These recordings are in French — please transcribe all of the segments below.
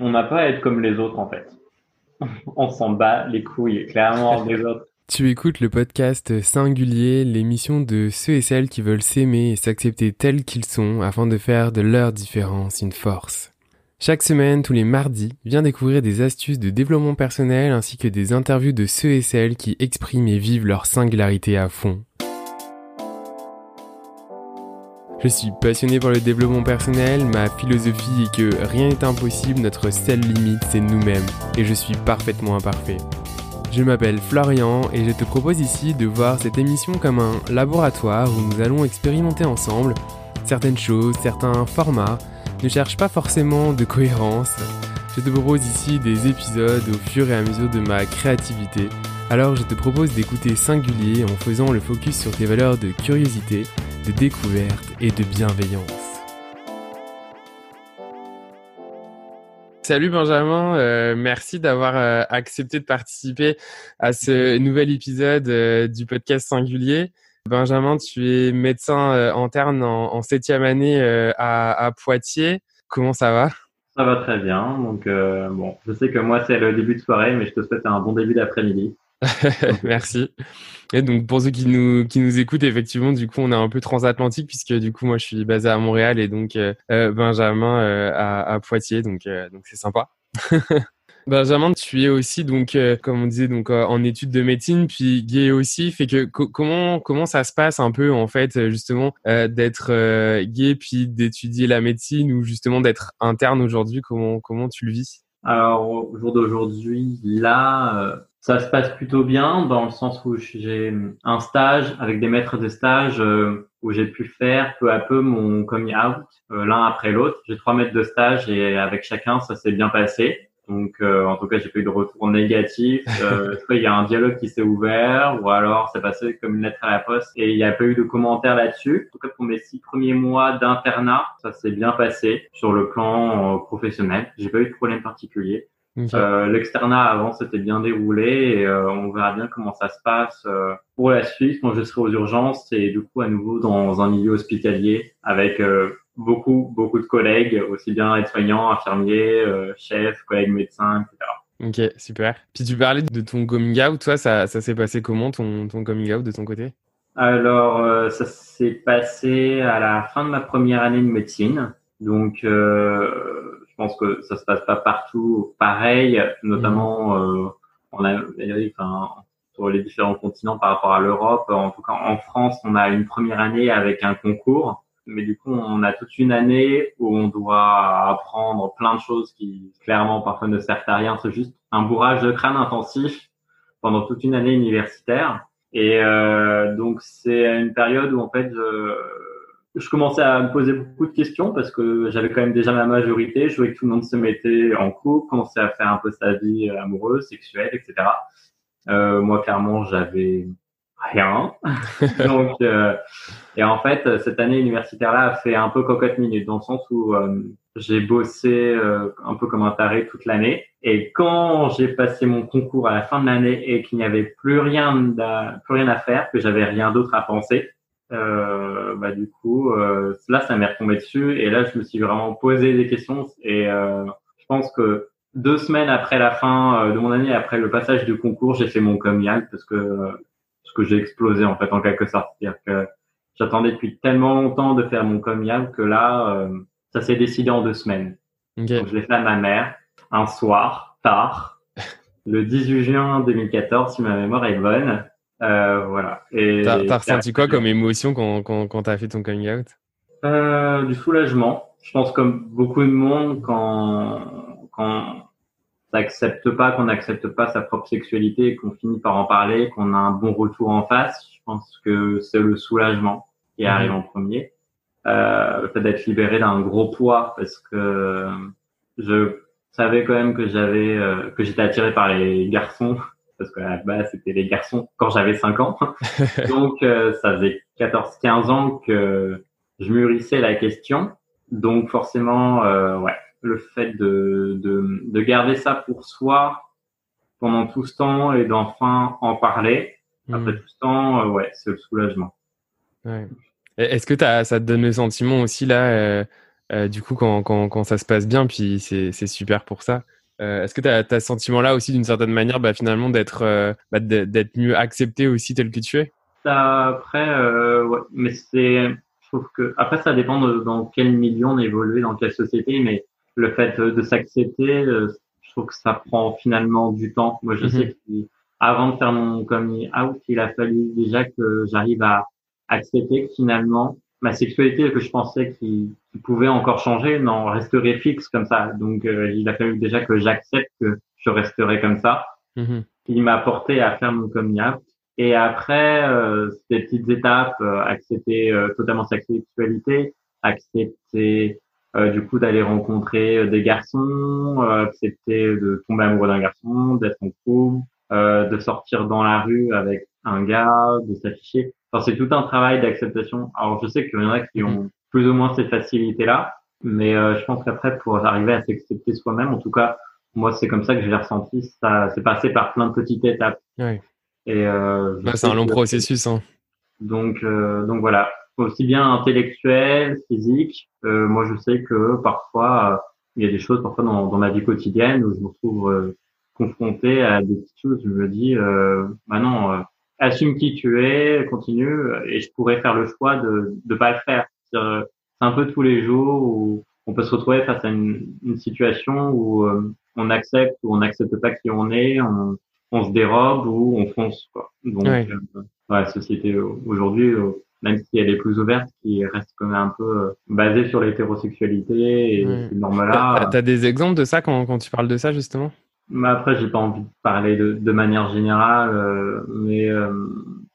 On n'a pas à être comme les autres en fait. On s'en bat les couilles clairement des autres. Tu écoutes le podcast Singulier, l'émission de ceux et celles qui veulent s'aimer et s'accepter tels qu'ils sont afin de faire de leur différence une force. Chaque semaine, tous les mardis, viens découvrir des astuces de développement personnel ainsi que des interviews de ceux et celles qui expriment et vivent leur singularité à fond. Je suis passionné par le développement personnel, ma philosophie est que rien n'est impossible, notre seule limite c'est nous-mêmes, et je suis parfaitement imparfait. Je m'appelle Florian et je te propose ici de voir cette émission comme un laboratoire où nous allons expérimenter ensemble certaines choses, certains formats, ne cherche pas forcément de cohérence. Je te propose ici des épisodes au fur et à mesure de ma créativité. Alors je te propose d'écouter Singulier en faisant le focus sur tes valeurs de curiosité, de découverte et de bienveillance. Salut Benjamin, euh, merci d'avoir euh, accepté de participer à ce nouvel épisode euh, du podcast Singulier. Benjamin, tu es médecin interne en, septième année à, Poitiers. Comment ça va? Ça va très bien. Donc bon, je sais que moi c'est le début de soirée, mais je te souhaite un bon début d'après-midi. Merci. Et donc pour ceux qui nous qui nous écoutent, effectivement, du coup, on est un peu transatlantique puisque du coup, moi, je suis basé à Montréal et donc euh, euh, Benjamin euh, à, Poitiers, donc donc c'est sympa. Benjamin, tu es aussi donc, comme on disait, donc en études de médecine, puis gay aussi. Fait que comment comment ça se passe un peu en fait justement d'être gay puis d'étudier la médecine ou justement d'être interne aujourd'hui? Comment comment tu le vis? Alors au jour d'aujourd'hui, là, ça se passe plutôt bien dans le sens où j'ai un stage avec des maîtres de stage euh, où j'ai pu faire peu à peu mon coming out euh, l'un après l'autre. J'ai trois maîtres de stage et avec chacun ça s'est bien passé. Donc euh, en tout cas j'ai pas eu de retour négatif. Euh, il y a un dialogue qui s'est ouvert ou alors c'est passé comme une lettre à la poste et il n'y a pas eu de commentaires là-dessus. En tout cas pour mes six premiers mois d'internat ça s'est bien passé sur le plan professionnel. J'ai pas eu de problème particulier. Euh, L'externat avant s'était bien déroulé et euh, on verra bien comment ça se passe euh, pour la suite quand je serai aux urgences et du coup à nouveau dans un milieu hospitalier avec euh, beaucoup beaucoup de collègues aussi bien aides-soignants, infirmiers, chefs, collègues médecins, etc. Ok, super. Puis tu parlais de ton coming out, toi, ça, ça s'est passé comment ton, ton coming out de ton côté? Alors, ça s'est passé à la fin de ma première année de médecine. Donc, euh, je pense que ça se passe pas partout pareil, notamment euh, en Amérique, enfin, sur les différents continents par rapport à l'Europe. En tout cas, en France, on a une première année avec un concours, mais du coup, on a toute une année où on doit apprendre plein de choses qui, clairement, parfois ne servent à rien. C'est juste un bourrage de crâne intensif pendant toute une année universitaire. Et euh, donc, c'est une période où, en fait, je, je commençais à me poser beaucoup de questions parce que j'avais quand même déjà ma majorité. Je voyais que tout le monde se mettait en couple, commençait à faire un peu sa vie amoureuse, sexuelle, etc. Euh, moi, clairement, j'avais rien. Donc, euh, et en fait, cette année universitaire-là a fait un peu cocotte minute dans le sens où euh, j'ai bossé euh, un peu comme un taré toute l'année. Et quand j'ai passé mon concours à la fin de l'année et qu'il n'y avait plus rien, plus rien à faire, que j'avais rien d'autre à penser, euh, bah du coup euh, là ça m'est retombé dessus. Et là je me suis vraiment posé des questions. Et euh, je pense que deux semaines après la fin euh, de mon année après le passage du concours j'ai fait mon coming parce que parce que j'ai explosé en fait en quelque sorte. C'est-à-dire que j'attendais depuis tellement longtemps de faire mon coming que là ça s'est décidé en deux semaines. Donc je l'ai fait à ma mère un soir tard le 18 juin 2014 si ma mémoire est bonne euh, voilà. Et t'as ressenti quoi comme émotion quand, quand, quand t'as fait ton coming out? Euh, Du soulagement. Je pense comme beaucoup de monde quand quand n'accepte pas, qu'on n'accepte pas sa propre sexualité et qu'on finit par en parler, qu'on a un bon retour en face. Je pense que c'est le soulagement qui mhm. arrive en premier. Euh, le fait d'être libéré d'un gros poids parce que je savais quand même que j'avais euh, que j'étais attiré par les garçons parce qu'à la base, c'était les garçons quand j'avais 5 ans. Donc, euh, ça faisait 14-15 ans que je mûrissais la question. Donc, forcément, euh, ouais, le fait de, de, de, garder ça pour soi pendant tout ce temps et d'enfin en parler, après hmm. tout ce temps, euh, ouais, c'est le soulagement. Ouais. Est-ce que as, ça te donne le sentiment aussi là du coup, quand, quand, quand, ça se passe bien, puis c'est super pour ça? Est-ce que tu as, ce sentiment-là aussi, d'une certaine manière, bah, finalement, d'être bah, d'être mieux accepté aussi tel que tu es? Ça, Après, ouais, mais c'est, je trouve que après ça dépend de, dans quel milieu on évolue, dans quelle société, mais le fait de s'accepter, je trouve que ça prend finalement du temps. Moi, je mhm. sais qu'avant de faire mon coming out, il a fallu déjà que j'arrive à accepter que finalement ma sexualité que je pensais qu'il pouvait encore changer n'en resterait fixe comme ça. Donc euh, il a fallu déjà que j'accepte que je resterai comme ça. Mm Il m'a porté à faire mon coming out. Et après, euh, des petites étapes, euh, accepter euh, totalement sa sexualité, accepter du coup d'aller rencontrer des garçons, accepter de tomber amoureux d'un garçon, d'être en couple, de sortir dans la rue avec un gars, de s'afficher c'est tout un travail d'acceptation. Alors, je sais qu'il y en a qui ont plus ou moins ces facilités-là, mais euh, je pense qu'après, pour arriver à s'accepter soi-même, en tout cas, moi, c'est comme ça que j'ai ressenti. Ça, c'est passé par plein de petites étapes. Et euh, c'est un long processus. Hein. Donc, euh, donc voilà, aussi bien intellectuel, physique. Euh, moi, je sais que parfois, il y a des choses parfois dans, dans ma vie quotidienne où je me retrouve confronté à des petites choses. Je me dis, bah non assume qui tu es, continue, et je pourrais faire le choix de ne pas le faire. C'est un peu tous les jours où on peut se retrouver face à une, une situation où euh, on accepte ou on n'accepte pas qui on est, on, on, se dérobe ou on fonce. Quoi. Donc, ouais. Euh, la société aujourd'hui, euh, même si elle est plus ouverte, qui reste quand même un peu basée sur l'hétérosexualité et ouais. ces normes-là. T'as des exemples de ça quand, quand tu parles de ça justement? Mais après, j'ai pas envie de parler de, de manière générale, euh, mais euh,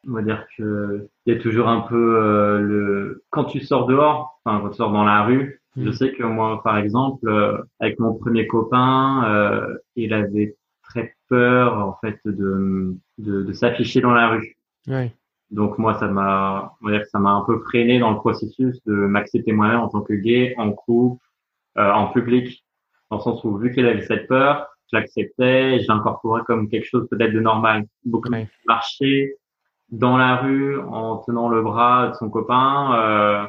on va dire que il y a toujours un peu euh, le quand tu sors dehors, enfin quand tu sors dans la rue. Mm. Je sais que moi, par exemple, avec mon premier copain, il avait très peur en fait de de, de s'afficher dans la rue. Ouais. Donc moi, ça m'a, on va dire que ça m'a un peu freiné dans le processus de m'accepter moi-même en tant que gay, en couple, en public, dans le sens où vu qu'il avait cette peur, je l'acceptais, je l'incorporais comme quelque chose peut-être de normal. Beaucoup marcher dans la rue en tenant le bras de son copain, euh,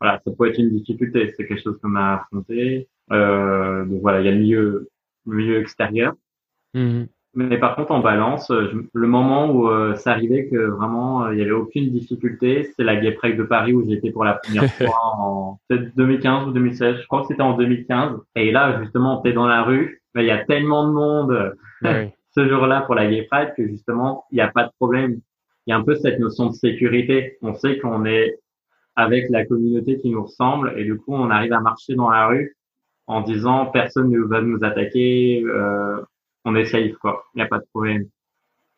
voilà, ça peut être une difficulté. C'est quelque chose qu'on a affronté. Euh, donc voilà, il y a le milieu, le milieu extérieur. Mmh. Mais par contre, en balance, le moment où euh, ça arrivait que vraiment euh, il y avait aucune difficulté, c'est la Gay de Paris où j'étais pour la première fois en 2015 ou 2016. Je crois que c'était en 2015. Et là, justement, t'es dans la rue, il y a tellement de monde ce jour-là pour la Gay Pride que justement, il n'y a pas de problème. Il y a un peu cette notion de sécurité. On sait qu'on est avec la communauté qui nous ressemble et du coup, on arrive à marcher dans la rue en disant personne ne va nous attaquer. Euh, on est safe, quoi. Il n'y a pas de problème.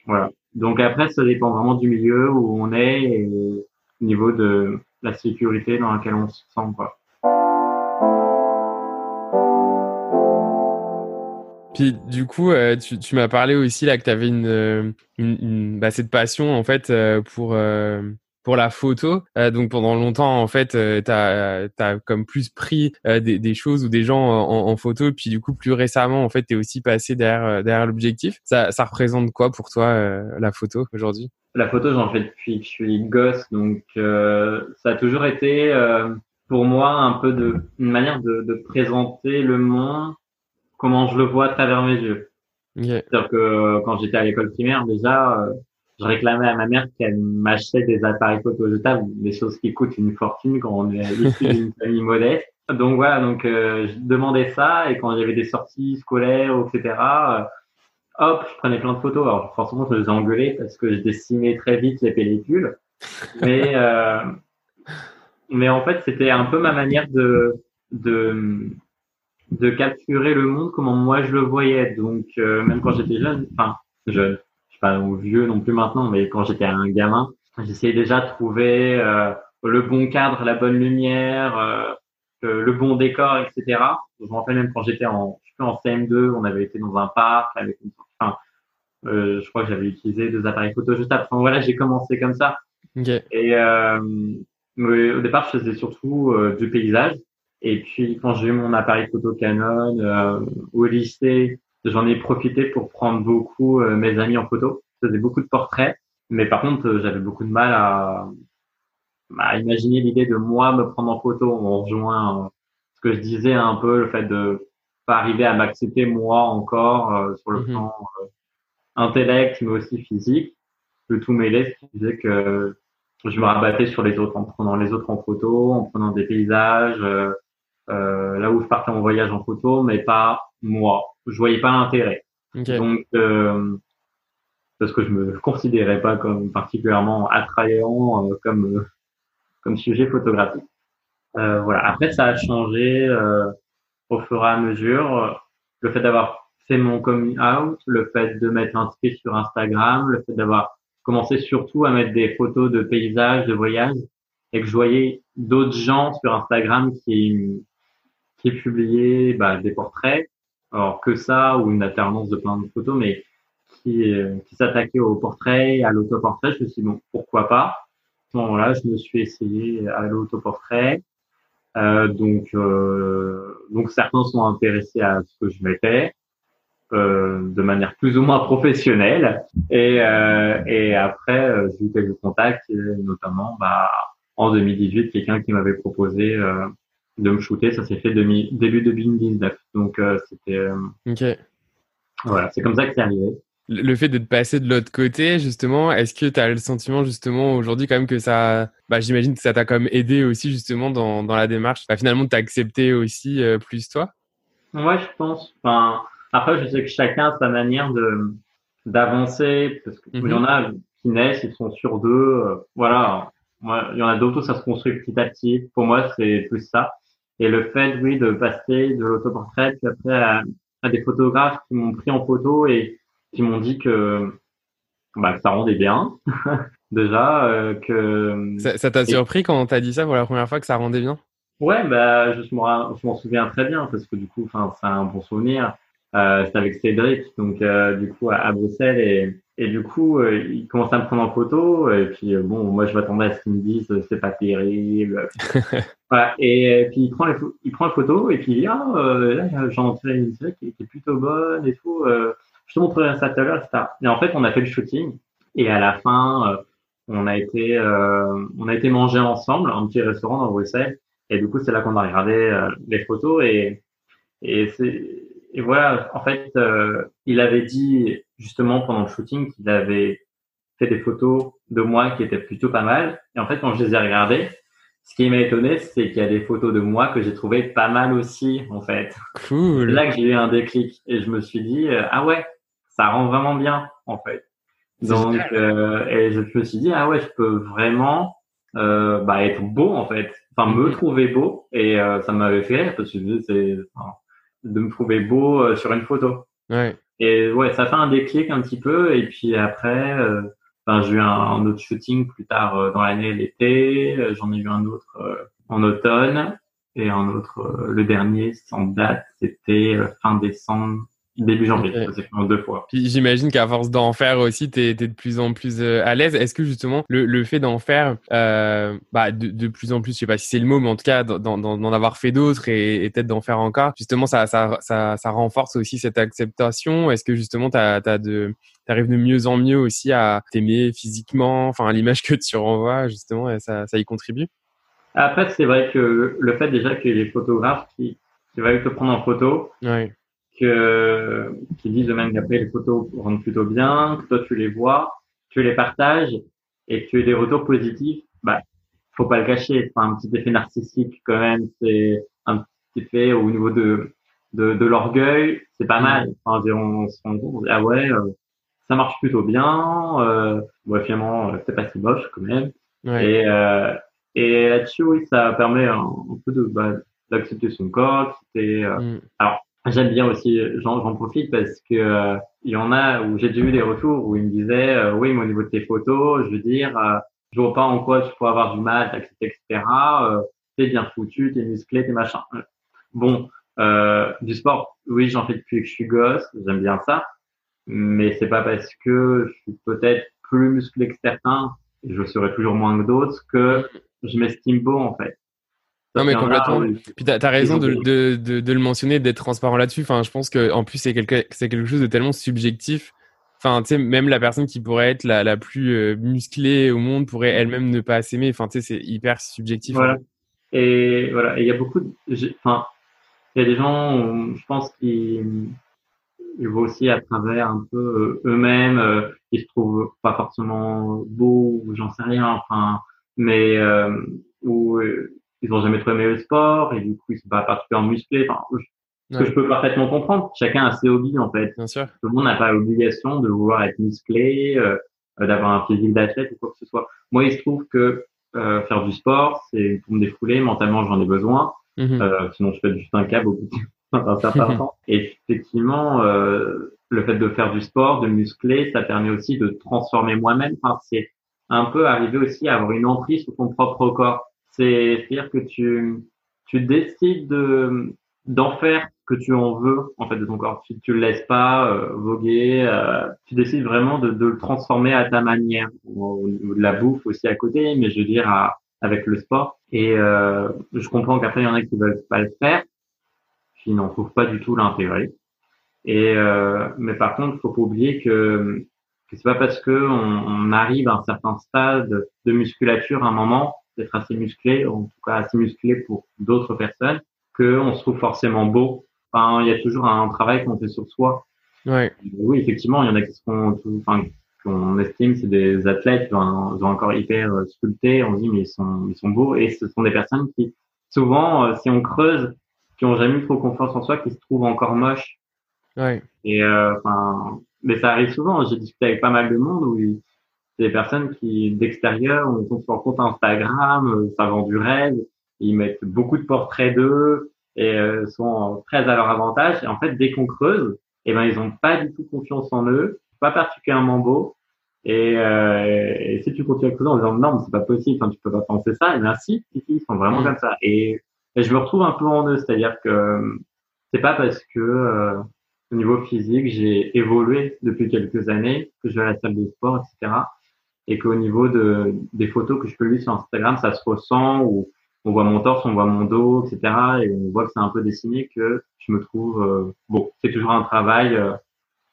Voilà. Donc après, ça dépend vraiment du milieu où on est et au niveau de la sécurité dans laquelle on se sent, quoi. Puis du coup, euh, tu, tu m'as parlé aussi là que tu avais une, euh, une, une bah, cette passion en fait euh, pour pour la photo. Euh, donc pendant longtemps, en fait, euh, tu as, comme plus pris euh, des, des, choses ou des gens en, en, photo. Puis du coup, plus récemment, en fait, tu es aussi passé derrière, derrière l'objectif. Ça, ça représente quoi pour toi, la photo aujourd'hui? La photo, j'en fais depuis que je suis gosse. Donc ça a toujours été pour moi un peu de, une manière de, de présenter le monde, comment je le vois à travers mes yeux. C'est-à-dire que quand j'étais à l'école primaire, déjà, je réclamais à ma mère qu'elle m'achetait des appareils photo jetables, des choses qui coûtent une fortune quand on est issu d'une famille modeste. Donc voilà, donc euh, je demandais ça et quand il y avait des sorties scolaires, etc., euh, hop, je prenais plein de photos. Alors forcément, je les engueulais parce que je dessinais très vite les pellicules, mais euh, mais en fait, c'était un peu ma manière de de de capturer le monde comment moi je le voyais. Donc même quand j'étais jeune, enfin jeune, pas vieux non plus maintenant, mais quand j'étais un gamin, j'essayais déjà de trouver euh, le bon cadre, la bonne lumière, euh, le, bon décor, etc. Je me rappelle même quand j'étais en, en CM2, on avait été dans un parc avec une, enfin, euh, je crois que j'avais utilisé deux appareils photo juste après. Enfin, voilà, j'ai commencé comme ça. Et euh, au départ, je faisais surtout du paysage. Et puis, quand j'ai eu mon appareil photo Canon au lycée, j'en ai profité pour prendre beaucoup euh, mes amis en photo. Je faisais beaucoup de portraits, mais par contre, euh, j'avais beaucoup de mal à, à imaginer l'idée de moi me prendre en photo. On rejoint que je disais un peu, le fait de pas arriver à m'accepter moi encore euh, sur le mhm. plan euh, intellect, mais aussi physique, de tout ce qui faisait que je me rabattais sur les autres en prenant les autres en photo, en prenant des paysages, euh, euh là où je partais en voyage en photo, mais pas moi. Je voyais pas l'intérêt. Donc, euh, parce que je me considérais pas comme particulièrement attrayant comme comme sujet photographique. voilà. Après, ça a changé au fur et à mesure. Le fait d'avoir fait mon coming out, le fait de m'être inscrit sur Instagram, le fait d'avoir commencé surtout à mettre des photos de paysages, de voyages, et que je voyais d'autres gens sur Instagram qui qui publiaient bah, des portraits, alors que ça ou une alternance de plein de photos, mais qui, qui s'attaquaient aux portraits, à l'autoportrait. Je me suis dit bon, pourquoi pas? À ce moment-là, je me suis essayé à l'autoportrait. Euh, donc, euh, donc certains sont intéressés à ce que je mettais euh, de manière plus ou moins professionnelle. Et, euh, et après, euh, j'ai eu quelques contacts, notamment bah, en 2018, quelqu'un qui m'avait proposé euh, de me shooter. Ça s'est fait demi, début 2019. Donc c'était. ok. Voilà, c'est comme ça que c'est arrivé le fait de te passer de l'autre côté, justement, est-ce que tu as le sentiment, justement, aujourd'hui, quand même, que ça, bah, j'imagine que ça t'a quand même aidé aussi, justement, dans, dans la démarche, bah, finalement, de t'accepter aussi euh, plus toi? Ouais, je pense. Enfin, après, je sais que chacun a sa manière de d'avancer, parce qu'il y en mhm. a qui naissent, ils sont sur deux, euh, voilà. Moi, il y en a d'autres où ça se construit petit à petit. Pour moi, c'est plus ça. Et le fait, oui, de passer de l'autoportrait, puis après à, à des photographes qui m'ont pris en photo et qui m'ont dit que, bah, ça rendait bien. Déjà, euh, que. Ça t'a surpris quand on t'a dit ça pour la première fois que ça rendait bien? Ouais, bah, je m'en souviens très bien parce que du coup, enfin, c'est un bon souvenir. Euh, c'était avec Cédric, donc euh, du coup à, Bruxelles et, et du coup euh, il commence à me prendre en photo et puis euh, bon moi je m'attendais à ce qu'il me dise c'est pas terrible voilà, et, puis il prend les il prend la photo et puis il dit ah là j'en ai une qui, qui est plutôt bonne et tout je te montrerai ça tout à l'heure, etc. Et en fait, on a fait le shooting et à la fin, euh, on a été, euh, on a été manger ensemble un petit restaurant dans Bruxelles. Et du coup, c'est là qu'on a regardé euh, les photos et et c'est et voilà. En fait, il avait dit justement pendant le shooting qu'il avait fait des photos de moi qui étaient plutôt pas mal. Et en fait, quand je les ai regardées, ce qui m'a étonné, c'est qu'il y a des photos de moi que j'ai trouvé pas mal aussi, en fait. Cool. Là que j'ai eu un déclic et je me suis dit ah ouais, ça rend vraiment bien en fait. Donc euh, et je me suis dit ah ouais je peux vraiment euh, bah, être beau en fait, enfin me mhm. trouver beau et euh, ça m'avait fait rire parce que c'est de me trouver beau euh, sur une photo. Ouais. Et ouais ça fait un déclic un petit peu et puis après euh, enfin j'ai eu un, autre shooting plus tard dans l'année l'été, j'en ai eu un autre en automne et un autre le dernier sans date c'était fin décembre Début janvier, okay. fait deux fois. Puis j'imagine qu'à force d'en faire aussi, tu es, de plus en plus euh, à l'aise. Est-ce que justement le, le fait d'en faire euh, bah, de, de, plus en plus, je sais pas si c'est le mot, mais en tout cas d'en avoir fait d'autres et, et peut-être d'en faire encore, justement ça, ça, ça, ça, renforce aussi cette acceptation? Est-ce que justement tu as, de arrives de mieux en mieux aussi à t'aimer physiquement, enfin à l'image que tu renvoies justement, ça, ça y contribue? Après, c'est vrai que le fait déjà que les photographes qui, qui va te prendre en photo, ouais que, qui disent même qu'après les photos rendent plutôt bien, que toi tu les vois, tu les partages et que tu as des retours positifs, bah, faut pas le cacher. C'est un petit effet narcissique quand même. C'est un petit effet au niveau de, de, de l'orgueil. C'est pas mal. Enfin, on se rend compte, ah ouais, euh, ça marche plutôt bien. Euh, ouais, finalement, euh, c'est pas si moche quand même. Et, euh, et là-dessus, oui, ça permet un, peu de, bah, d'accepter son corps. C'est, euh, mm. alors, J'aime bien aussi, j'en profite parce que euh, il y en a où j'ai déjà eu des retours où ils me disaient euh, oui, mais au niveau de tes photos, je veux dire, euh, je vois pas en quoi tu peux avoir du mal, etc. Euh, t'es bien foutu, t'es musclé, t'es machin. Bon, du sport, oui, j'en fais depuis que je suis gosse, j'aime bien ça, mais c'est pas parce que je suis peut-être plus musclé que certains, je serai toujours moins que d'autres, que je m'estime beau en fait. Non, mais complètement. Puis tu as, raison de, de, de, de, le mentionner, d'être transparent là-dessus. Enfin, je pense que en plus, c'est quelque, quelque chose de tellement subjectif. Enfin, tu sais, même la personne qui pourrait être la, la plus euh, musclée au monde pourrait elle-même ne pas s'aimer. Enfin, tu sais, c'est hyper subjectif. Voilà. Et voilà. Et il y a beaucoup de, enfin, il y a des gens, je pense, qui ils voient aussi à travers un peu euh, eux-mêmes, euh, ils se trouvent pas forcément beaux, ou j'en sais rien, enfin, mais euh, où euh, ils ont jamais trouvé le sport et du coup ils sont pas particulièrement musclés. Enfin, ce que je peux parfaitement comprendre. Chacun a ses hobbies en fait. Bien sûr. Tout le monde n'a pas l'obligation de vouloir être musclé, euh, d'avoir un physique d'athlète ou quoi que ce soit. Moi, il se trouve que euh, faire du sport, c'est pour me défouler. Mentalement, j'en ai besoin. Mhm. Euh, sinon, je fais juste un câble au bout d'un certain temps. Et effectivement, euh, le fait de faire du sport, de muscler, ça permet aussi de transformer moi-même. Enfin, c'est un peu arriver aussi à avoir une emprise sur ton propre corps. C'est-à-dire que tu, tu décides de, d'en faire ce que tu en veux en fait de ton corps. Tu, tu le laisses pas euh, voguer. euh, tu décides vraiment de, de le transformer à ta manière. Au niveau de la bouffe aussi à côté, mais je veux dire à, avec le sport. Et euh, je comprends qu'après il y en a qui veulent pas le faire, qui n'en trouvent pas du tout l'intérêt. Et euh, mais par contre, faut pas oublier que que c'est pas parce que on, on arrive à un certain stade de musculature à un moment d'être assez musclé, en tout cas assez musclé pour d'autres personnes, qu'on se trouve forcément beau. Enfin, il y a toujours un travail qu'on fait sur soi. Ouais. Oui, effectivement, il y en a qui seront, enfin, qu'on estime c'est des athlètes, ils ont, un, ils corps hyper euh, sculpté. On se dit mais ils sont, ils sont beaux. Et ce sont des personnes qui, souvent, euh, si on creuse, qui ont jamais eu trop confiance en soi, qui se trouvent encore moches. Ouais. Et euh, enfin, mais ça arrive souvent. J'ai discuté avec pas mal de monde où il- c'est des personnes qui, d'extérieur, on sur leur compte Instagram, euh, ça vend du rêve. Ils mettent beaucoup de portraits d'eux et euh, sont très à leur avantage. Et en fait, dès qu'on creuse, eh ben ils ont pas du tout confiance en eux, pas particulièrement beaux. Et, euh, et si tu continues à creuser en disant non, mais c'est pas possible, enfin, tu peux pas penser ça, et bien si, si, si, ils sont vraiment Mm. comme ça. Et, et je me retrouve un peu en eux, c'est-à-dire que euh, c'est pas parce que euh, au niveau physique, j'ai évolué depuis quelques années, que je vais à la salle de sport, etc. Et qu'au niveau de, des photos que je publie sur Instagram, ça se ressent, ou on voit mon torse, on voit mon dos, etc. Et on voit que c'est un peu dessiné, que je me trouve euh, bon. C'est toujours un travail euh,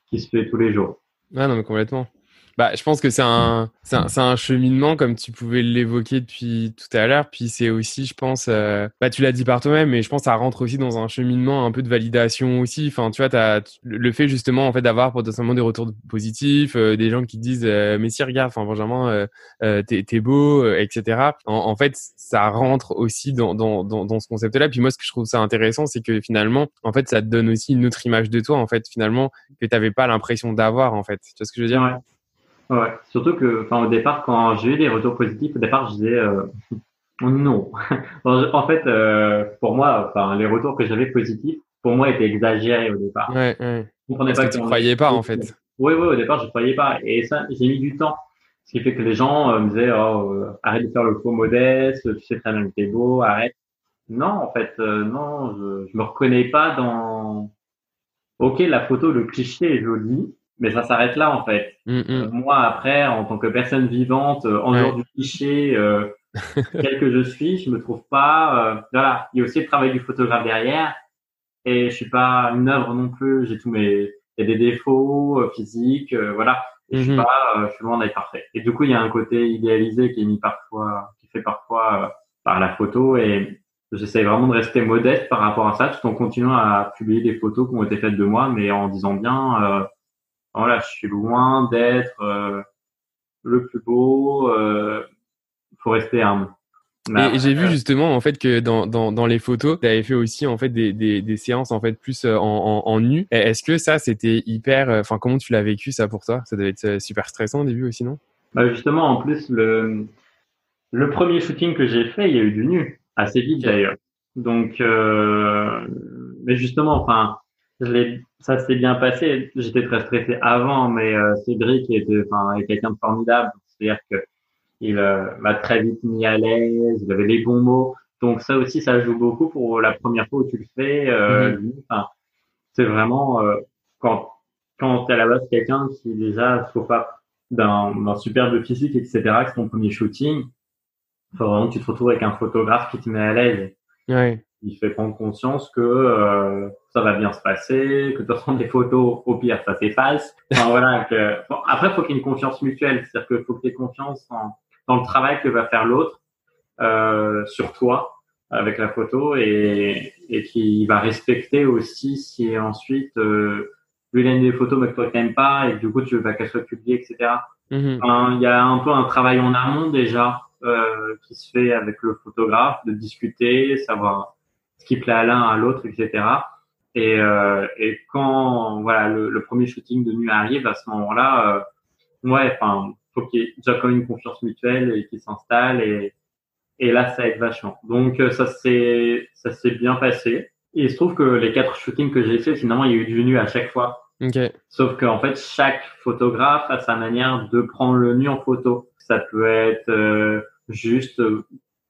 qui se fait tous les jours. Ouais, non, mais complètement. Bah, je pense que c'est un, c'est un, c'est un cheminement comme tu pouvais l'évoquer depuis tout à l'heure. Puis c'est aussi, je pense, euh, bah, tu l'as dit par toi-même, mais je pense que ça rentre aussi dans un cheminement un peu de validation aussi. Enfin, tu vois, t'as le fait justement en fait d'avoir potentiellement des retours positifs, euh, des gens qui disent, euh, mais si regarde, enfin Benjamin, euh, euh, t'es, t'es beau, euh, etc. En, en fait, ça rentre aussi dans, dans, dans, dans ce concept-là. Puis moi, ce que je trouve ça intéressant, c'est que finalement, en fait, ça te donne aussi une autre image de toi, en fait, finalement, que t'avais pas l'impression d'avoir, en fait. Tu vois ce que je veux dire? Ouais. Ouais. Surtout que, enfin, au départ, quand j'ai eu des retours positifs, au départ, je disais euh, non. en fait, euh, pour moi, enfin, les retours que j'avais positifs, pour moi, étaient exagérés au départ. Ouais, ouais. Je comprenais Parce pas que tu qu'on- croyais pas, en fait. Oui, oui, au départ, je croyais pas. Et ça, j'ai mis du temps. Ce qui fait que les gens euh, me disaient, oh, euh, arrête de faire le faux modeste, tu sais très bien que t'es beau, arrête. Non, en fait, euh, non, je, je me reconnais pas dans. Ok, la photo, le cliché est joli, mais ça s'arrête là, en fait. Mm, mm. Euh, moi, après, en tant que personne vivante, euh, en Ouais. dehors du cliché, euh, tel que je suis, je me trouve pas. euh, voilà, il y a aussi le travail du photographe derrière, et je suis pas une œuvre non plus. J'ai tous mes, il y a des défauts euh, physiques, euh, voilà. Et je suis Mhm. pas, euh, je suis loin d'être parfait. Et du coup, il y a un côté idéalisé qui est mis parfois, qui fait parfois euh, par la photo, et j'essaie vraiment de rester modeste par rapport à ça, tout en continuant à publier des photos qui ont été faites de moi, mais en disant bien. Euh, voilà, je suis loin d'être euh, le plus beau. Euh, faut rester humble. Mais Et, et j'ai vu justement en fait que dans, dans, dans les photos, tu avais fait aussi en fait des, des, des séances en fait plus euh, en, en, en nu. Est-ce que ça c'était hyper, euh, enfin comment tu l'as vécu ça pour toi? Ça devait être euh, super stressant au début aussi non? Bah, justement, en plus, le, le premier shooting que j'ai fait, il y a eu du nu, assez vite d'ailleurs. Donc, euh, mais justement, enfin, je ça s'est bien passé. J'étais très stressé avant, mais euh, Cédric était, enfin, est quelqu'un de formidable. C'est-à-dire que il euh, m'a très vite mis à l'aise, il avait les bons mots. Donc ça aussi, ça joue beaucoup pour la première fois où tu le fais. Euh, Mhm. c'est vraiment quand quand t'es à la base quelqu'un qui déjà se pas d'un d'un superbe physique, etc., que c'est ton premier shooting, faut vraiment que tu te retrouves avec un photographe qui te met à l'aise. Ouais. Il fait prendre conscience que euh, ça va bien se passer, que de toute façon des photos, au pire, ça s'efface. Enfin, voilà, que... bon, après, il faut qu'il y ait une confiance mutuelle. C'est-à-dire qu'il faut que tu aies confiance en, dans le travail que va faire l'autre euh, sur toi. avec la photo et, et qui va respecter aussi si ensuite euh, lui il des photos mais que toi t'aimes pas et du coup tu veux pas qu'elle soit publiée etc. Mhm. Il y a un peu un travail en amont déjà euh, qui se fait avec le photographe de discuter, savoir ce qui plaît à l'un à l'autre etc. Et, euh, et quand voilà le, le, premier shooting de nuit arrive à ce moment-là, euh, ouais, enfin faut qu'il y ait déjà quand même une confiance mutuelle et qui s'installe et et là, ça aide vachement. Donc, euh, ça s'est, ça s'est bien passé. Et il se trouve que les quatre shootings que j'ai fait, finalement, il y a eu du nu à chaque fois. Okay. Sauf qu'en fait, chaque photographe a sa manière de prendre le nu en photo. Ça peut être euh, juste, euh,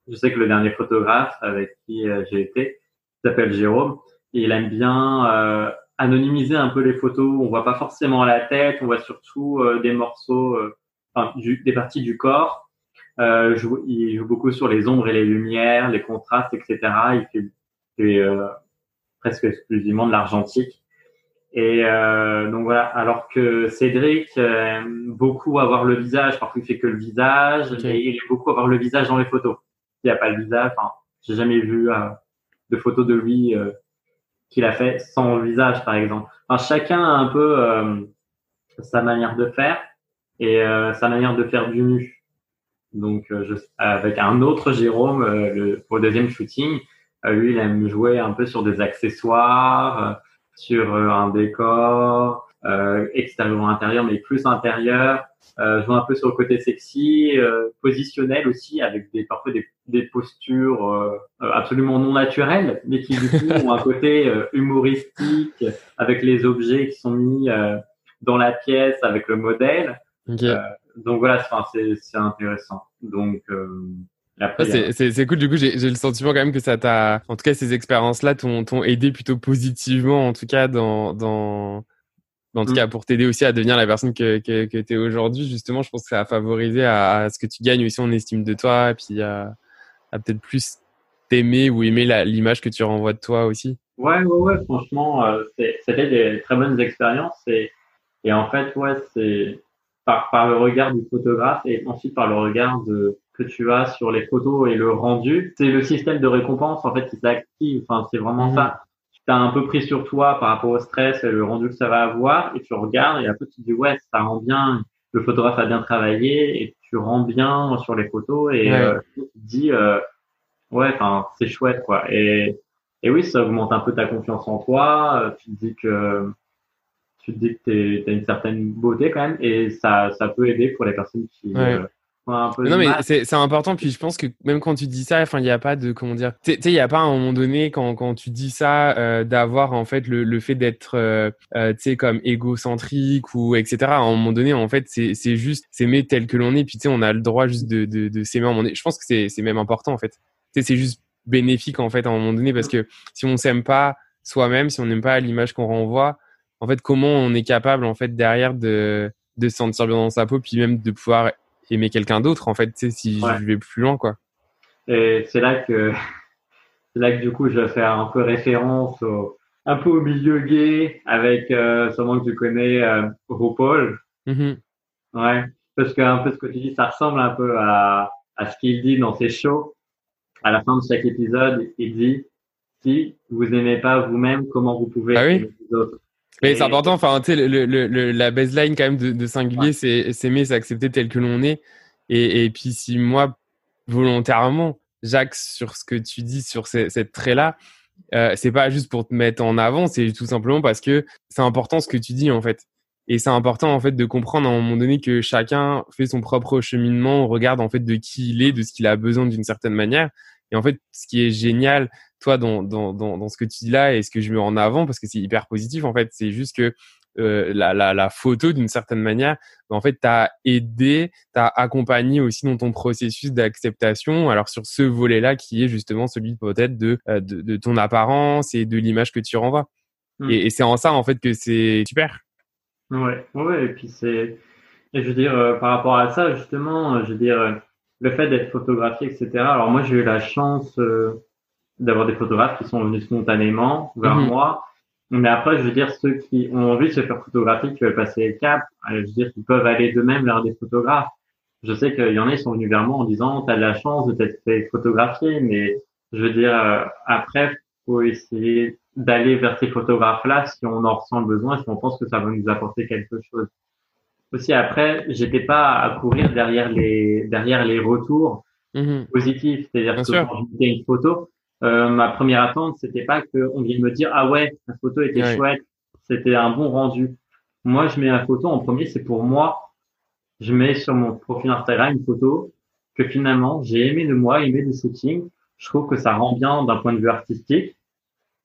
je sais que le dernier photographe avec qui j'ai été s'appelle Jérôme. Et il aime bien anonymiser un peu les photos. On voit pas forcément la tête, on voit surtout des morceaux, enfin, des parties du corps euh, joue, il joue beaucoup sur les ombres et les lumières, les contrastes, etc. Il fait, fait euh, presque exclusivement de l'argentique. Et euh, donc voilà. Alors que Cédric aime beaucoup avoir le visage. Parfois il fait que le visage. Et il aime beaucoup avoir le visage dans les photos. Il n'y a pas le visage. Enfin, j'ai jamais vu euh, de photos de lui euh, qu'il a fait sans visage, par exemple. Enfin, chacun a un peu euh, sa manière de faire et sa manière de faire du nu. Donc, euh, je, avec un autre Jérôme, euh, le, le deuxième shooting, euh, lui, il aime jouer un peu sur des accessoires, sur un décor, extérieur ou intérieur, mais plus intérieur. Euh, jouer un peu sur le côté sexy, positionnel aussi, avec des parfois des, des postures absolument non naturelles, mais qui du coup ont un côté humoristique, avec les objets qui sont mis dans la pièce, avec le modèle. Okay donc voilà, c'est intéressant. Donc euh, c'est cool, du coup, j'ai le sentiment quand même que ça t'a, en tout cas, ces expériences-là t'ont aidé plutôt positivement, en tout cas, dans, dans, en tout mm. cas, pour t'aider aussi à devenir la personne que, que, que tu es aujourd'hui. Justement, je pense que ça a favorisé à, ce que tu gagnes aussi en estime de toi, et puis à, à peut-être plus t'aimer ou aimer l'image que tu renvoies de toi aussi. Ouais, ouais, ouais, franchement, euh, c'était des très bonnes expériences et, et en fait, ouais, c'est par, par le regard du photographe et ensuite par le regard de, que tu as sur les photos et le rendu. C'est le système de récompense en fait qui s'active. Enfin, c'est vraiment mhm. ça. Tu as un peu pris sur toi par rapport au stress et le rendu que ça va avoir et tu regardes et après tu te dis ouais ça rend bien. Le photographe a bien travaillé et tu rends bien sur les photos et euh, tu te dis euh, ouais enfin c'est chouette quoi. Et et oui ça augmente un peu ta confiance en toi. Tu te dis que tu te dis que tu as une certaine beauté quand même et ça, ça peut aider pour les personnes qui euh, un peu non mais c'est important puis je pense que même quand tu dis ça enfin il n'y a pas de comment dire tu sais il n'y a pas à un moment donné quand, quand tu dis ça euh, d'avoir en fait le, le fait d'être euh, euh tu sais comme égocentrique ou etc à un moment donné en fait c'est c'est juste s'aimer tel que l'on est puis tu sais on a le droit juste de de, de s'aimer à un moment donné. Je pense que c'est c'est même important en fait. Tu sais c'est juste bénéfique en fait à un moment donné parce que si on s'aime pas soi-même si on n'aime pas l'image qu'on renvoie en fait, comment on est capable, en fait, derrière de, de se sentir bien dans sa peau, puis même de pouvoir aimer quelqu'un d'autre, en fait, si je vais plus loin, quoi. Et c'est là que, c'est là que du coup, je vais faire un peu référence au, un peu au milieu gay avec euh, sûrement que tu connais euh, RuPaul. Mm-hmm. Ouais, parce qu'un peu ce que tu dis, ça ressemble un peu à, à ce qu'il dit dans ses shows. À la fin de chaque épisode, il dit si vous n'aimez pas vous-même, comment vous pouvez ah aimer les autres? Mais c'est important, enfin, tu sais, le, le, la baseline quand même de, de singulier, c'est s'aimer, c'est accepter tel que l'on est. Et, et puis si moi, volontairement, j'axe sur ce que tu dis, sur cette trait-là, euh, c'est pas juste pour te mettre en avant, c'est tout simplement parce que c'est important ce que tu dis en fait. Et c'est important en fait de comprendre à un moment donné que chacun fait son propre cheminement, regarde en fait de qui il est, de ce qu'il a besoin d'une certaine manière. Et en fait, ce qui est génial, toi, dans, dans, dans, dans, ce que tu dis là et ce que je mets en avant, parce que c'est hyper positif, en fait, c'est juste que euh, la, la, la, photo, d'une certaine manière, en fait, t'as aidé, t'as accompagné aussi dans ton processus d'acceptation. Alors sur ce volet-là, qui est justement celui peut-être de, euh, de, de, ton apparence et de l'image que tu renvoies. Et, et c'est en ça, en fait, que c'est super. Ouais, ouais, et puis c'est, et je veux dire, euh, par rapport à ça, justement, je veux dire, le fait d'être photographié, etc. Alors moi, j'ai eu la chance d'avoir des photographes qui sont venus spontanément vers mhm. moi. Mais après, je veux dire, ceux qui ont envie de se faire photographier, qui veulent passer le cap, euh, je veux dire, ils peuvent aller d'eux-mêmes vers des photographes. Je sais qu'il y en a, ils sont venus vers moi en disant, t'as de la chance de t'être fait photographier, mais Je veux dire, euh, après, faut essayer d'aller vers ces photographes-là si on en ressent le besoin, si on pense que ça va nous apporter quelque chose. Aussi après, j'étais pas à courir derrière les derrière les retours mhm. positifs, c'est-à-dire que quand je mettais une photo, euh, ma première attente c'était pas qu'on vienne me dire ah ouais la photo était chouette, c'était un bon rendu. Moi je mets la photo en premier, c'est pour moi. Je mets sur mon profil Instagram une photo que finalement j'ai aimé de moi, aimé du shooting. Je trouve que ça rend bien d'un point de vue artistique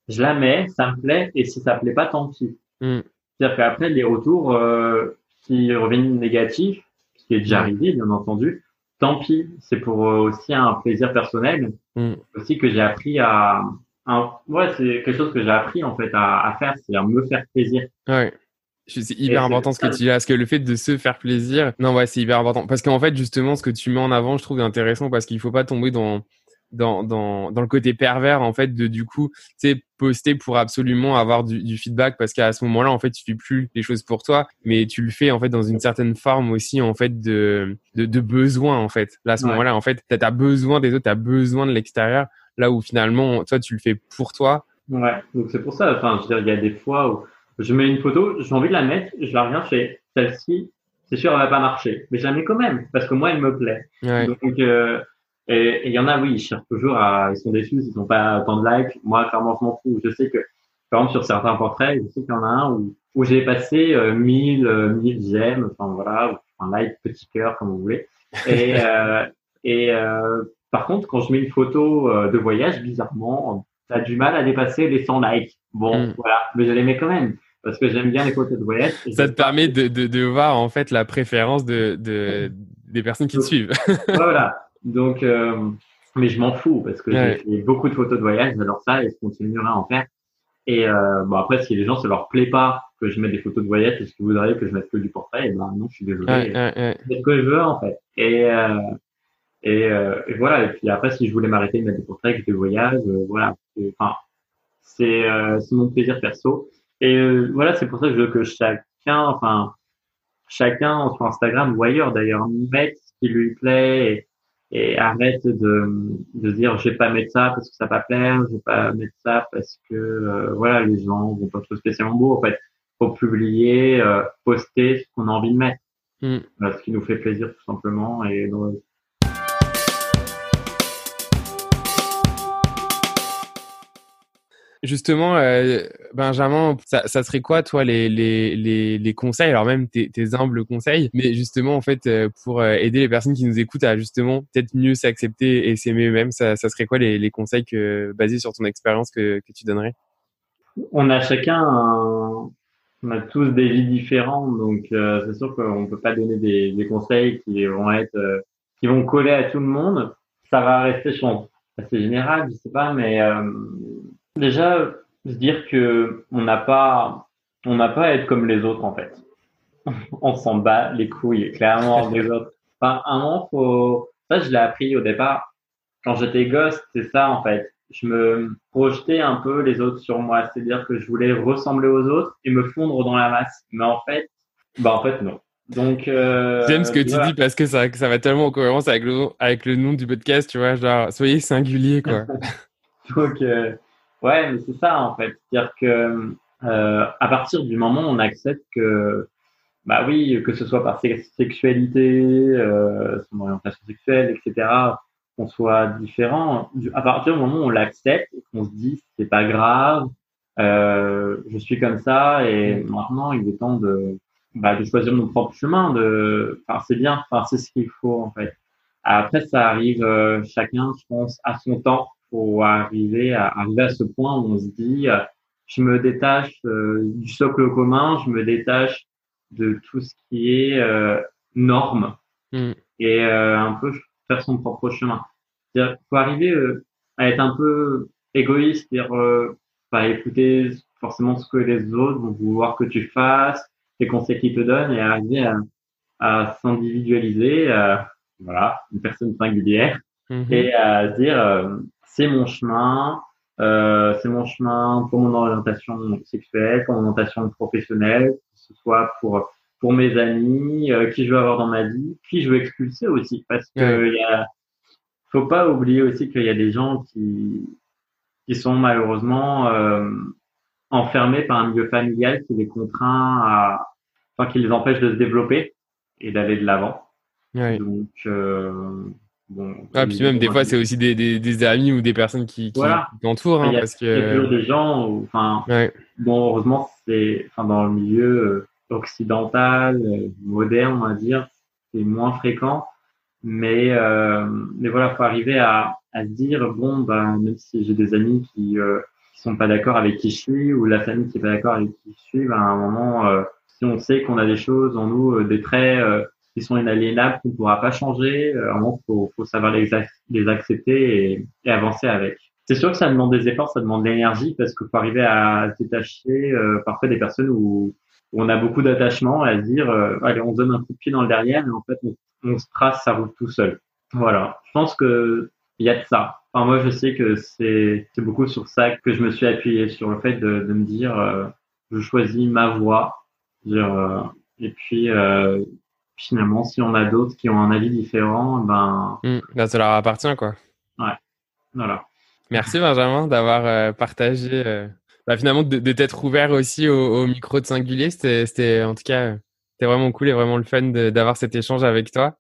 je la mets, ça me plaît, et si ça plaît pas, tant pis. Mm. C'est-à-dire qu'après, les retours euh, qui reviennent négatifs, ce qui est déjà mm. arrivé, bien entendu, tant pis. C'est pour euh, aussi un plaisir personnel, mm. aussi que j'ai appris à... ouais, c'est quelque chose que j'ai appris en fait à, à faire, c'est à me faire plaisir. Ouais. C'est hyper important ce que tu dis parce que le fait de se faire plaisir, non ouais, c'est hyper important. Parce qu'en fait, justement, ce que tu mets en avant, je trouve intéressant parce qu'il faut pas tomber dans dans, dans, dans le côté pervers en fait de du coup tu sais poster pour absolument avoir du, du feedback parce qu'à ce moment-là en fait tu fais plus les choses pour toi mais tu le fais en fait dans une certaine forme aussi en fait de de, de besoin en fait. Là à ce moment-là en fait t'as as besoin des autres t'as besoin de l'extérieur. Là où finalement toi tu le fais pour toi. Ouais donc c'est pour ça enfin je veux dire il y a des fois où je mets une photo j'ai envie de la mettre je la reviens je fais celle-ci c'est sûr elle va pas marcher. Mais je la mets quand même parce que moi elle me plaît. Donc euh, et il y en a, oui, ils cherchent toujours à, ils sont déçus s'ils n'ont pas tant de likes. Moi, clairement, je m'en fous. Je sais que, par exemple, sur certains portraits, je sais qu'il y en a un où, où j'ai passé euh, 1000, euh, 1000 j'aime, enfin voilà, un like, petit cœur, comme vous voulez. Et, euh, et euh, par contre, quand je mets une photo euh, de voyage, bizarrement, a du mal à dépasser les 100 likes. Bon, hmm. voilà, mais je les mets quand même parce que j'aime bien les photos de voyage. Ça te permet de, de, de, voir en fait la préférence de, de des personnes qui te suivent. voilà. Donc, euh, mais je m'en fous parce que j'ai fait beaucoup de photos de voyage, j'adore ça et je continuerai à en faire. Et euh, bon après, si les gens ça leur plaît pas que je mette des photos de voyage, est-ce que vous voudriez que je mette que du portrait? Et eh ben non, je suis désolé. c'est ce que je veux en fait. Et euh, et, euh, et, voilà. Et puis après, si je voulais m'arrêter de mettre des portraits, que des voyages, euh, voilà. Enfin, c'est c'est mon plaisir perso. Et voilà, c'est pour ça que je veux que chacun, enfin chacun sur Instagram ou ailleurs d'ailleurs, mette ce qui lui plaît. Et, et arrête de, de dire je vais pas mettre ça parce que ça va pas plaire, je vais pas mettre ça parce que euh, voilà les gens vont pas trouver spécialement beau. En fait, faut publier, euh, poster ce qu'on a envie de mettre, mm. ce qui nous fait plaisir tout simplement. Et donc, Justement, euh, Benjamin, ça, ça, serait quoi, toi, les, les, les, les conseils, alors même tes, tes, humbles conseils, mais justement, en fait, euh, pour euh, aider les personnes qui nous écoutent à justement peut-être mieux s'accepter et s'aimer eux-mêmes, ça, ça, serait quoi les, les conseils que, basés sur ton expérience que, que tu donnerais? On a chacun, on a tous des vies différentes, donc c'est sûr qu'on peut pas donner des, des, conseils qui vont être, qui vont coller à tout le monde. Ça va rester, je pense, assez général, je sais pas, mais Déjà, se dire que on n'a pas, on n'a pas à être comme les autres en fait. on s'en bat les couilles clairement des autres. Enfin, un moment, faut, ça je l'ai appris au départ. Quand j'étais gosse, c'est ça en fait. Je me projetais un peu les autres sur moi, c'est-à-dire que je voulais ressembler aux autres et me fondre dans la masse. Mais en fait, bah en fait non. Donc, euh, j'aime ce que tu dis parce que ça, ça va tellement en cohérence avec le, avec le nom du podcast, tu vois, genre, soyez singulier, quoi. Donc, euh, Ouais, mais c'est ça en fait. C'est-à-dire que euh, à partir du moment où on accepte que, bah oui, que ce soit par sexualité, euh, son orientation sexuelle, etc., qu'on soit différent, à partir du moment où on l'accepte et qu'on se dit c'est pas grave, euh, je suis comme ça et maintenant il est temps de, bah, de choisir mon propre chemin. De, enfin c'est bien, enfin c'est ce qu'il faut en fait. Après ça arrive euh, chacun, je pense, à son temps pour arriver à, arriver à ce point où on se dit, euh, je me détache euh, du socle commun, je me détache de tout ce qui est euh, norme mm. et un peu faire son propre chemin. Il faut arriver à être un peu égoïste, dire pas écouter forcément ce que les autres vont vouloir que tu fasses, les conseils qu'ils te donnent et arriver à, à s'individualiser, voilà, une personne singulière mm-hmm. et à se dire c'est mon chemin, euh, c'est mon chemin pour mon orientation sexuelle, pour mon orientation professionnelle, que ce soit pour pour mes amis, euh, qui je veux avoir dans ma vie, qui je veux expulser aussi, parce que il y a faut pas oublier aussi qu'il y a des gens qui, qui sont malheureusement euh, enfermés par un milieu familial qui les contraint à, enfin, qui les empêche de se développer et d'aller de l'avant. Donc, euh, bon. Ah, puis même des fois, c'est aussi des, des, des, amis ou des personnes qui, qui t'entourent, hein, parce que. Il y a toujours des gens, enfin, bon, heureusement, c'est, enfin, dans le milieu occidental, moderne, on va dire, c'est moins fréquent. Mais, euh, mais voilà, faut arriver à, à se dire bon, ben, même si j'ai des amis qui euh, qui sont pas d'accord avec qui je suis ou la famille qui est pas d'accord avec qui je suis, ben, à un moment, euh, si on sait qu'on a des choses en nous, euh, des traits euh, qui sont inaliénables, qu'on pourra pas changer, à un moment, faut, faut savoir les, accepter et, et, avancer avec. C'est sûr que ça demande des efforts, ça demande de l'énergie parce qu'il faut arriver à se détacher parfois des personnes où, on a beaucoup d'attachement à se dire allez on donne un coup de pied dans le derrière et en fait on se trace sa route tout seul. Voilà. Je pense que il y a de ça. Enfin, moi, je sais que c'est beaucoup sur ça que je me suis appuyé, sur le fait de, me dire, euh, je choisis ma voie. Euh, et puis, euh, finalement, si on a d'autres qui ont un avis différent, ben. Mmh, ben ça leur appartient, quoi. Ouais. Voilà. Merci, Benjamin, d'avoir euh, partagé. Bah, finalement, de, de t'être ouvert aussi au, au, micro de singulier. C'était, en tout cas, c'était vraiment cool et vraiment le fun d'avoir cet échange avec toi.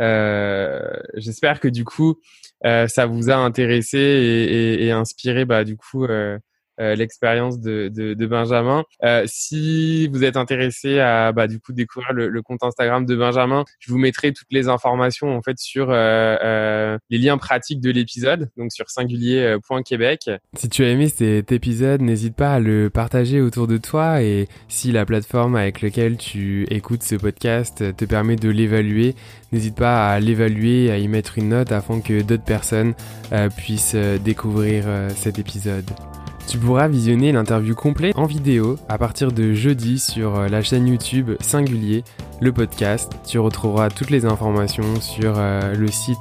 Euh, J'espère que du coup, euh, ça vous a intéressé et, et, et inspiré bah, du coup euh, l'expérience de, de, de, Benjamin. Euh, si vous êtes intéressé à bah, du coup découvrir le, le, compte Instagram de Benjamin, je vous mettrai toutes les informations en fait sur euh, euh les liens pratiques de l'épisode, donc sur singulier.québec. Si tu as aimé cet épisode, n'hésite pas à le partager autour de toi et si la plateforme avec laquelle tu écoutes ce podcast te permet de l'évaluer, n'hésite pas à l'évaluer, à y mettre une note afin que d'autres personnes euh, puissent découvrir cet épisode. Tu pourras visionner l'interview complète en vidéo à partir de jeudi sur euh, la chaîne YouTube Singulier, le podcast. Tu retrouveras toutes les informations sur euh, le site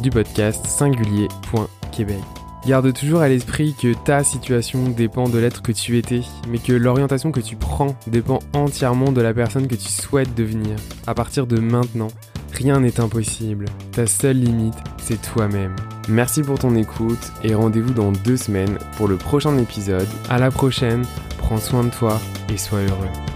du podcast singulier.québec. Garde toujours à l'esprit que ta situation dépend de l'être que tu étais, mais que l'orientation que tu prends dépend entièrement de la personne que tu souhaites devenir. À partir de maintenant, rien n'est impossible. Ta seule limite, c'est toi-même. Merci pour ton écoute et rendez-vous dans deux semaines pour le prochain épisode. À la prochaine, prends soin de toi et sois heureux.